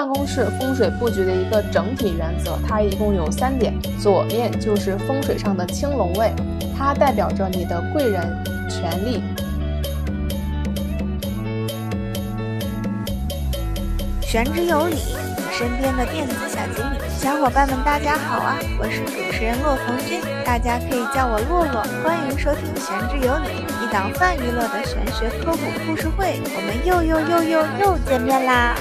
办公室风水布局的一个整体原则，它一共有三点。左面就是风水上的青龙位，它代表着你的贵人、权力。玄之有理，身边的电子小精灵。小伙伴们，大家好啊！我是主持人骆红军，大家可以叫我洛洛。欢迎收听玄之有理，一档泛娱乐的玄学科普故事会。我们又又又又又见面啦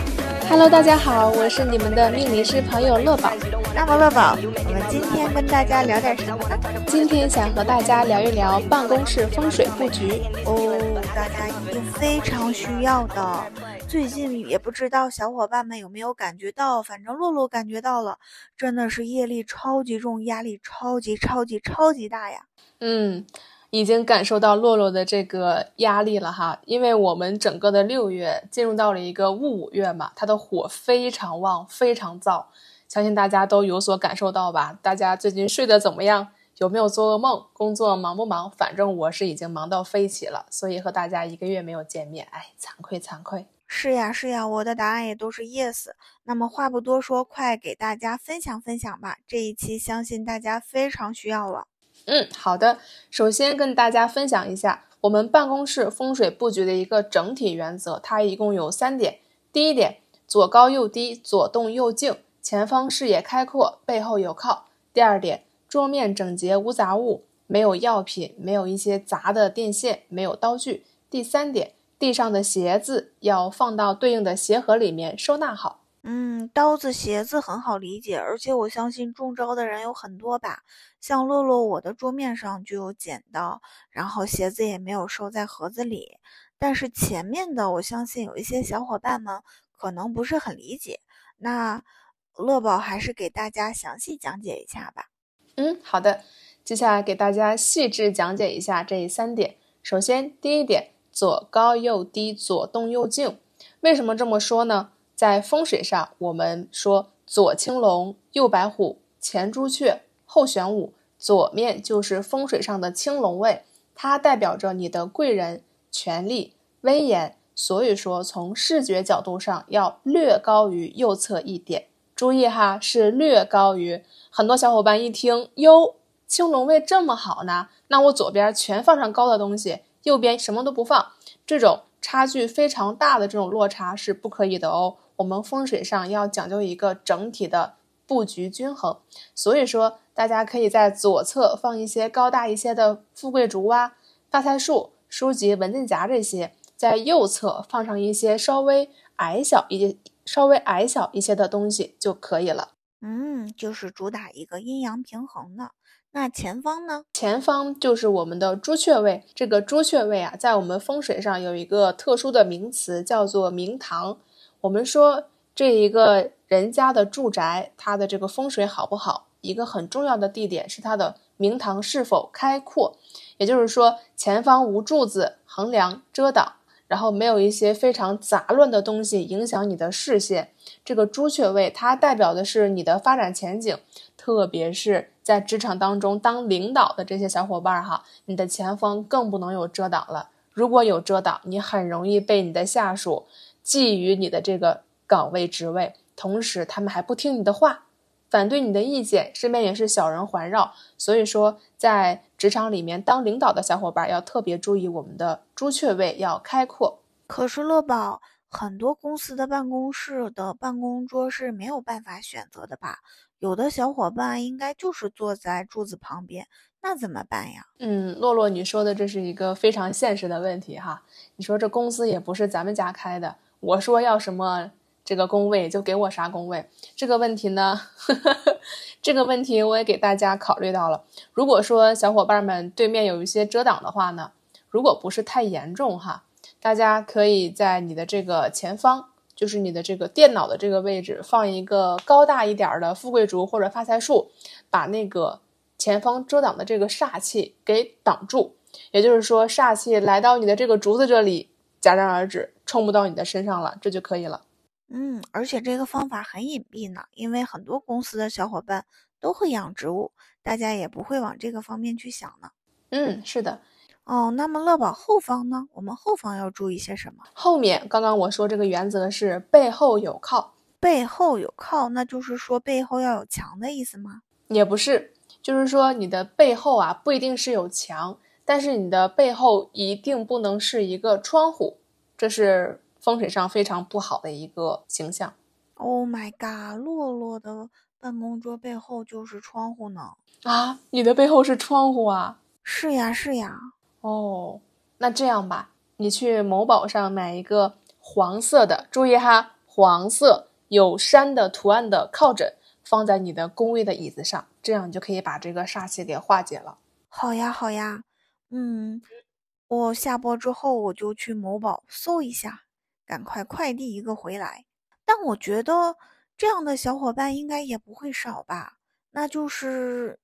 ！Hello，大家好，我是你们的命理师朋友乐宝。那么乐宝，我们今天跟大家聊点什么呢？今天想和大家聊一聊办公室风水布局哦，大家一定非常需要的。最近也不知道小伙伴们有没有感觉到，反正洛洛感觉到了，真的是业力超级重，压力超级超级超级大呀。嗯。已经感受到洛洛的这个压力了哈，因为我们整个的六月进入到了一个戊午月嘛，它的火非常旺，非常燥，相信大家都有所感受到吧？大家最近睡得怎么样？有没有做噩梦？工作忙不忙？反正我是已经忙到飞起了，所以和大家一个月没有见面，哎，惭愧惭愧。是呀是呀，我的答案也都是 yes。那么话不多说，快给大家分享分享吧，这一期相信大家非常需要了。嗯，好的。首先跟大家分享一下我们办公室风水布局的一个整体原则，它一共有三点。第一点，左高右低，左动右静，前方视野开阔，背后有靠。第二点，桌面整洁无杂物，没有药品，没有一些杂的电线，没有刀具。第三点，地上的鞋子要放到对应的鞋盒里面收纳好。嗯，刀子鞋子很好理解，而且我相信中招的人有很多吧。像洛洛，我的桌面上就有剪刀，然后鞋子也没有收在盒子里。但是前面的，我相信有一些小伙伴们可能不是很理解。那乐宝还是给大家详细讲解一下吧。嗯，好的，接下来给大家细致讲解一下这三点。首先，第一点，左高右低，左动右静。为什么这么说呢？在风水上，我们说左青龙，右白虎，前朱雀，后玄武。左面就是风水上的青龙位，它代表着你的贵人、权力、威严。所以说，从视觉角度上要略高于右侧一点。注意哈，是略高于。很多小伙伴一听，哟，青龙位这么好呢，那我左边全放上高的东西，右边什么都不放，这种差距非常大的这种落差是不可以的哦。我们风水上要讲究一个整体的布局均衡，所以说大家可以在左侧放一些高大一些的富贵竹啊、发财树、书籍、文件夹这些，在右侧放上一些稍微矮小一些、稍微矮小一些的东西就可以了。嗯，就是主打一个阴阳平衡的。那前方呢？前方就是我们的朱雀位。这个朱雀位啊，在我们风水上有一个特殊的名词，叫做明堂。我们说这一个人家的住宅，它的这个风水好不好？一个很重要的地点是它的明堂是否开阔，也就是说前方无柱子横梁遮挡，然后没有一些非常杂乱的东西影响你的视线。这个朱雀位它代表的是你的发展前景，特别是在职场当中当领导的这些小伙伴儿哈，你的前方更不能有遮挡了。如果有遮挡，你很容易被你的下属。觊觎你的这个岗位职位，同时他们还不听你的话，反对你的意见，身边也是小人环绕。所以说，在职场里面当领导的小伙伴要特别注意我们的朱雀位要开阔。可是乐宝，很多公司的办公室的办公桌是没有办法选择的吧？有的小伙伴应该就是坐在柱子旁边，那怎么办呀？嗯，洛洛，你说的这是一个非常现实的问题哈。你说这公司也不是咱们家开的。我说要什么这个工位就给我啥工位，这个问题呢？呵 呵这个问题我也给大家考虑到了。如果说小伙伴们对面有一些遮挡的话呢，如果不是太严重哈，大家可以在你的这个前方，就是你的这个电脑的这个位置放一个高大一点的富贵竹或者发财树，把那个前方遮挡的这个煞气给挡住。也就是说，煞气来到你的这个竹子这里。戛然而止，冲不到你的身上了，这就可以了。嗯，而且这个方法很隐蔽呢，因为很多公司的小伙伴都会养植物，大家也不会往这个方面去想呢。嗯，是的。哦，那么乐宝后方呢？我们后方要注意些什么？后面刚刚我说这个原则是背后有靠，背后有靠，那就是说背后要有墙的意思吗？也不是，就是说你的背后啊不一定是有墙，但是你的背后一定不能是一个窗户，这是风水上非常不好的一个形象。Oh my god，洛洛的办公桌背后就是窗户呢。啊，你的背后是窗户啊？是呀，是呀。哦，那这样吧，你去某宝上买一个黄色的，注意哈，黄色有山的图案的靠枕。放在你的工位的椅子上，这样你就可以把这个煞气给化解了。好呀，好呀，嗯，我下播之后我就去某宝搜一下，赶快快递一个回来。但我觉得这样的小伙伴应该也不会少吧？那就是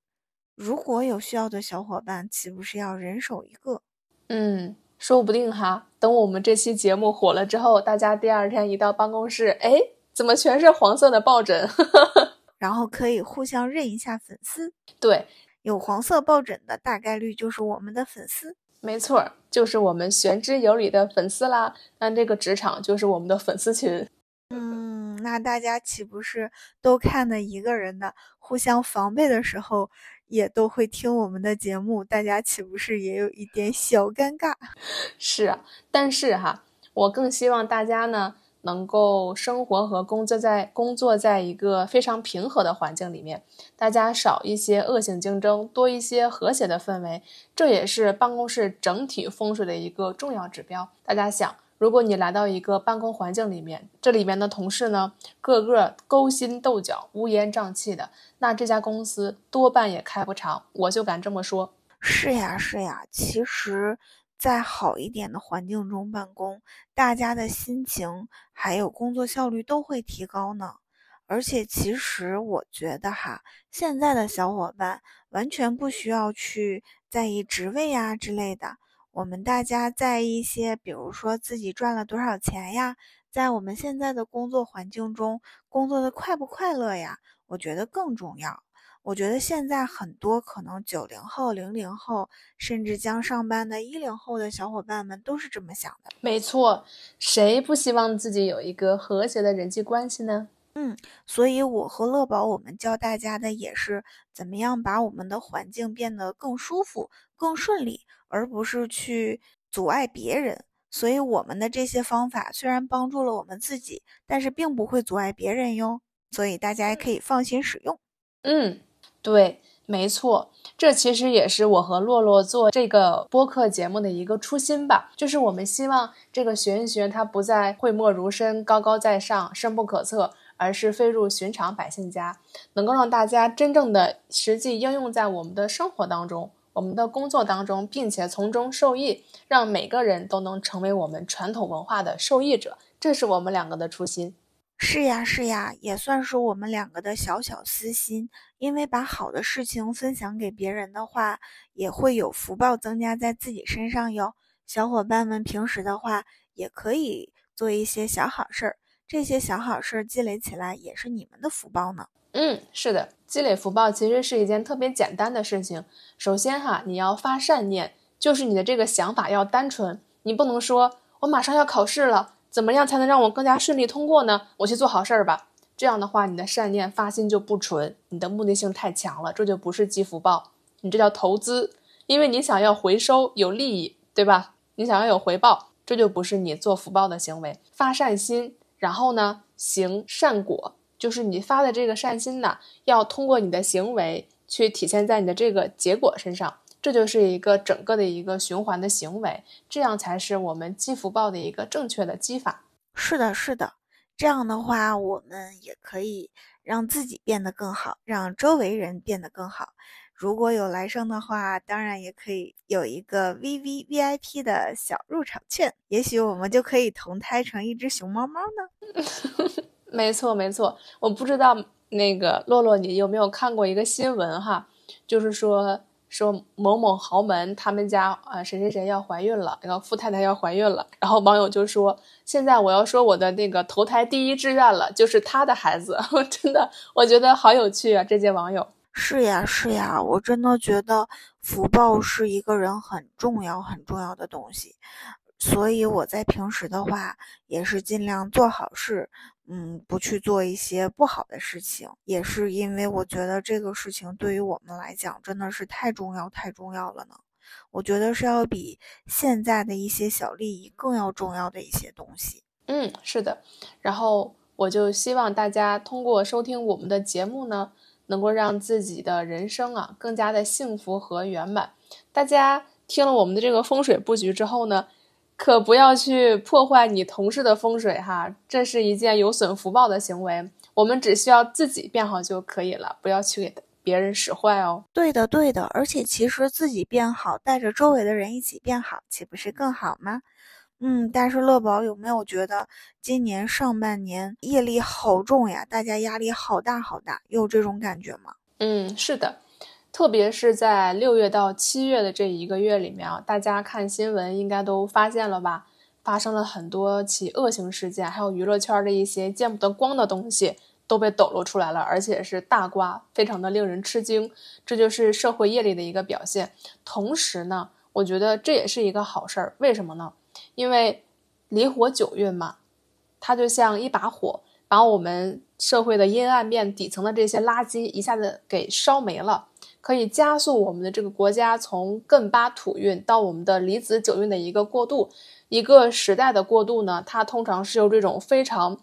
如果有需要的小伙伴，岂不是要人手一个？嗯，说不定哈，等我们这期节目火了之后，大家第二天一到办公室，哎，怎么全是黄色的抱枕？然后可以互相认一下粉丝，对，有黄色抱枕的大概率就是我们的粉丝，没错，就是我们玄之有理的粉丝啦。那这个职场就是我们的粉丝群，嗯，那大家岂不是都看的一个人的，互相防备的时候也都会听我们的节目，大家岂不是也有一点小尴尬？是啊，但是哈，我更希望大家呢。能够生活和工作在工作在一个非常平和的环境里面，大家少一些恶性竞争，多一些和谐的氛围，这也是办公室整体风水的一个重要指标。大家想，如果你来到一个办公环境里面，这里面的同事呢，个个勾心斗角、乌烟瘴气的，那这家公司多半也开不长。我就敢这么说。是呀，是呀，其实。在好一点的环境中办公，大家的心情还有工作效率都会提高呢。而且，其实我觉得哈，现在的小伙伴完全不需要去在意职位呀之类的。我们大家在一些，比如说自己赚了多少钱呀，在我们现在的工作环境中工作的快不快乐呀，我觉得更重要。我觉得现在很多可能九零后、零零后，甚至将上班的一零后的小伙伴们都是这么想的。没错，谁不希望自己有一个和谐的人际关系呢？嗯，所以我和乐宝，我们教大家的也是怎么样把我们的环境变得更舒服、更顺利，而不是去阻碍别人。所以我们的这些方法虽然帮助了我们自己，但是并不会阻碍别人哟。所以大家也可以放心使用。嗯。对，没错，这其实也是我和洛洛做这个播客节目的一个初心吧，就是我们希望这个玄学它不再讳莫如深、高高在上、深不可测，而是飞入寻常百姓家，能够让大家真正的实际应用在我们的生活当中、我们的工作当中，并且从中受益，让每个人都能成为我们传统文化的受益者，这是我们两个的初心。是呀，是呀，也算是我们两个的小小私心。因为把好的事情分享给别人的话，也会有福报增加在自己身上哟。小伙伴们平时的话，也可以做一些小好事儿，这些小好事儿积累起来，也是你们的福报呢。嗯，是的，积累福报其实是一件特别简单的事情。首先哈，你要发善念，就是你的这个想法要单纯，你不能说我马上要考试了。怎么样才能让我更加顺利通过呢？我去做好事儿吧。这样的话，你的善念发心就不纯，你的目的性太强了，这就不是积福报，你这叫投资，因为你想要回收有利益，对吧？你想要有回报，这就不是你做福报的行为。发善心，然后呢，行善果，就是你发的这个善心呢，要通过你的行为去体现在你的这个结果身上。这就是一个整个的一个循环的行为，这样才是我们积福报的一个正确的积法。是的，是的，这样的话，我们也可以让自己变得更好，让周围人变得更好。如果有来生的话，当然也可以有一个 V V V I P 的小入场券，也许我们就可以同胎成一只熊猫猫呢。没错，没错，我不知道那个洛洛，你有没有看过一个新闻哈，就是说。说某某豪门他们家啊谁谁谁要怀孕了，然后富太太要怀孕了，然后网友就说：“现在我要说我的那个投胎第一志愿了，就是他的孩子。”我真的我觉得好有趣啊！这届网友是呀是呀，我真的觉得福报是一个人很重要很重要的东西。所以我在平时的话也是尽量做好事，嗯，不去做一些不好的事情。也是因为我觉得这个事情对于我们来讲真的是太重要、太重要了呢。我觉得是要比现在的一些小利益更要重要的一些东西。嗯，是的。然后我就希望大家通过收听我们的节目呢，能够让自己的人生啊更加的幸福和圆满。大家听了我们的这个风水布局之后呢，可不要去破坏你同事的风水哈，这是一件有损福报的行为。我们只需要自己变好就可以了，不要去给别人使坏哦。对的，对的。而且其实自己变好，带着周围的人一起变好，岂不是更好吗？嗯，但是乐宝有没有觉得今年上半年业力好重呀？大家压力好大好大，有这种感觉吗？嗯，是的，特别是在六月到七月的这一个月里面啊，大家看新闻应该都发现了吧？发生了很多起恶性事件，还有娱乐圈的一些见不得光的东西都被抖露出来了，而且是大瓜，非常的令人吃惊。这就是社会业力的一个表现。同时呢，我觉得这也是一个好事儿，为什么呢？因为离火九运嘛，它就像一把火，把我们社会的阴暗面底层的这些垃圾一下子给烧没了，可以加速我们的这个国家从艮八土运到我们的离子九运的一个过渡。一个时代的过渡呢，它通常是由这种非常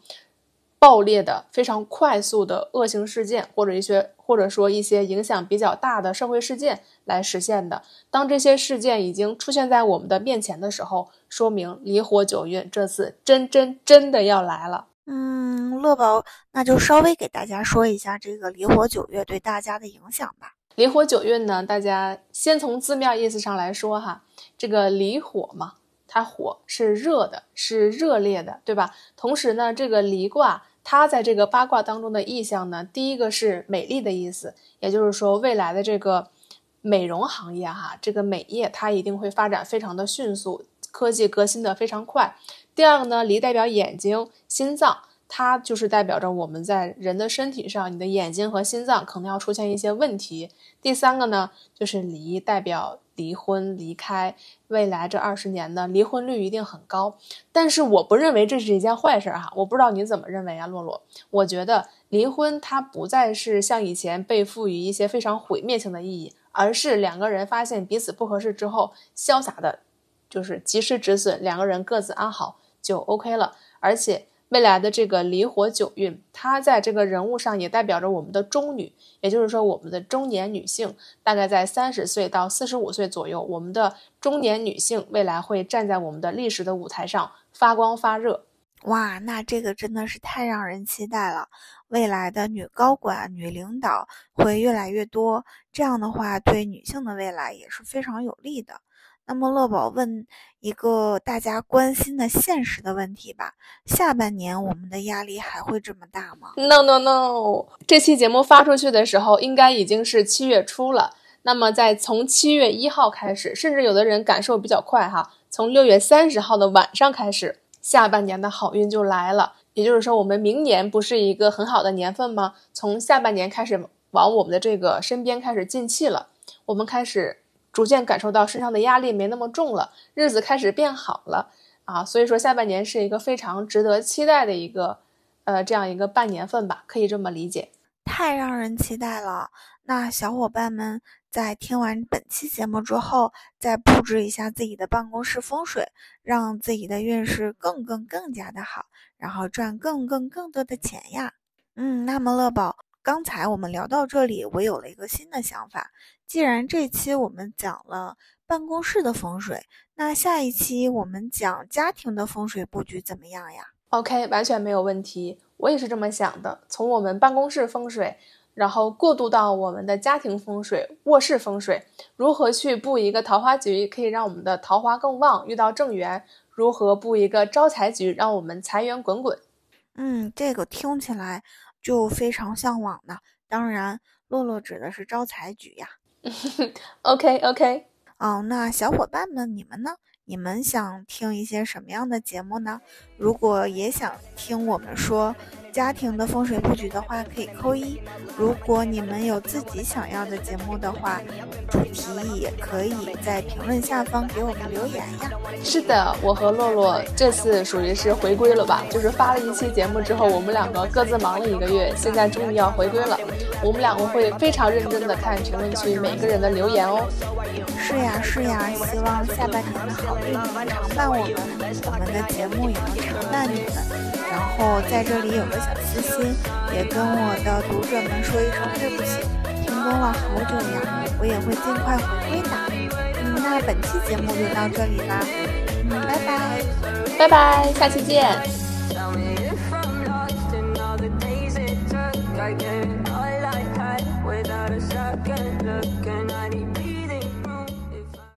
爆裂的、非常快速的恶性事件，或者一些或者说一些影响比较大的社会事件来实现的。当这些事件已经出现在我们的面前的时候，说明离火九运这次真真真的要来了。嗯，乐宝，那就稍微给大家说一下这个离火九月对大家的影响吧。离火九运呢，大家先从字面意思上来说哈，这个离火嘛。它火是热的，是热烈的，对吧？同时呢，这个离卦它在这个八卦当中的意象呢，第一个是美丽的意思，也就是说未来的这个美容行业哈，这个美业它一定会发展非常的迅速，科技革新的非常快。第二个呢，离代表眼睛、心脏，它就是代表着我们在人的身体上，你的眼睛和心脏可能要出现一些问题。第三个呢，就是离代表。离婚离开，未来这二十年呢，离婚率一定很高。但是我不认为这是一件坏事哈，我不知道你怎么认为啊，洛洛？我觉得离婚它不再是像以前被赋予一些非常毁灭性的意义，而是两个人发现彼此不合适之后，潇洒的，就是及时止损，两个人各自安好就 OK 了，而且。未来的这个离火九运，它在这个人物上也代表着我们的中女，也就是说我们的中年女性，大概在三十岁到四十五岁左右，我们的中年女性未来会站在我们的历史的舞台上发光发热。哇，那这个真的是太让人期待了！未来的女高管、女领导会越来越多，这样的话对女性的未来也是非常有利的。那么乐宝问一个大家关心的现实的问题吧：下半年我们的压力还会这么大吗？No No No！这期节目发出去的时候，应该已经是七月初了。那么在从七月一号开始，甚至有的人感受比较快哈，从六月三十号的晚上开始，下半年的好运就来了。也就是说，我们明年不是一个很好的年份吗？从下半年开始，往我们的这个身边开始进气了，我们开始。逐渐感受到身上的压力没那么重了，日子开始变好了啊，所以说下半年是一个非常值得期待的一个，呃，这样一个半年份吧，可以这么理解。太让人期待了！那小伙伴们在听完本期节目之后，再布置一下自己的办公室风水，让自己的运势更更更加的好，然后赚更更更多的钱呀！嗯，那么乐宝。刚才我们聊到这里，我有了一个新的想法。既然这期我们讲了办公室的风水，那下一期我们讲家庭的风水布局怎么样呀？OK，完全没有问题。我也是这么想的。从我们办公室风水，然后过渡到我们的家庭风水、卧室风水，如何去布一个桃花局，可以让我们的桃花更旺，遇到正缘？如何布一个招财局，让我们财源滚滚？嗯，这个听起来。就非常向往呢。当然，洛洛指的是招财局呀。OK OK，哦，那小伙伴们，你们呢？你们想听一些什么样的节目呢？如果也想听我们说家庭的风水布局的话，可以扣一；如果你们有自己想要的节目的话，主题也可以在评论下方给我们留言呀。是的，我和洛洛这次属于是回归了吧？就是发了一期节目之后，我们两个各自忙了一个月，现在终于要回归了。我们两个会非常认真的看评论区每个人的留言哦。是呀是呀，希望下半年的好运能常伴我们，我们的节目也能常伴你们。然后在这里有个小私心，也跟我的读者们说一声对不起，停更了好久呀，我也会尽快回归的。嗯，那本期节目就到这里啦，嗯，拜拜，拜拜，下期见。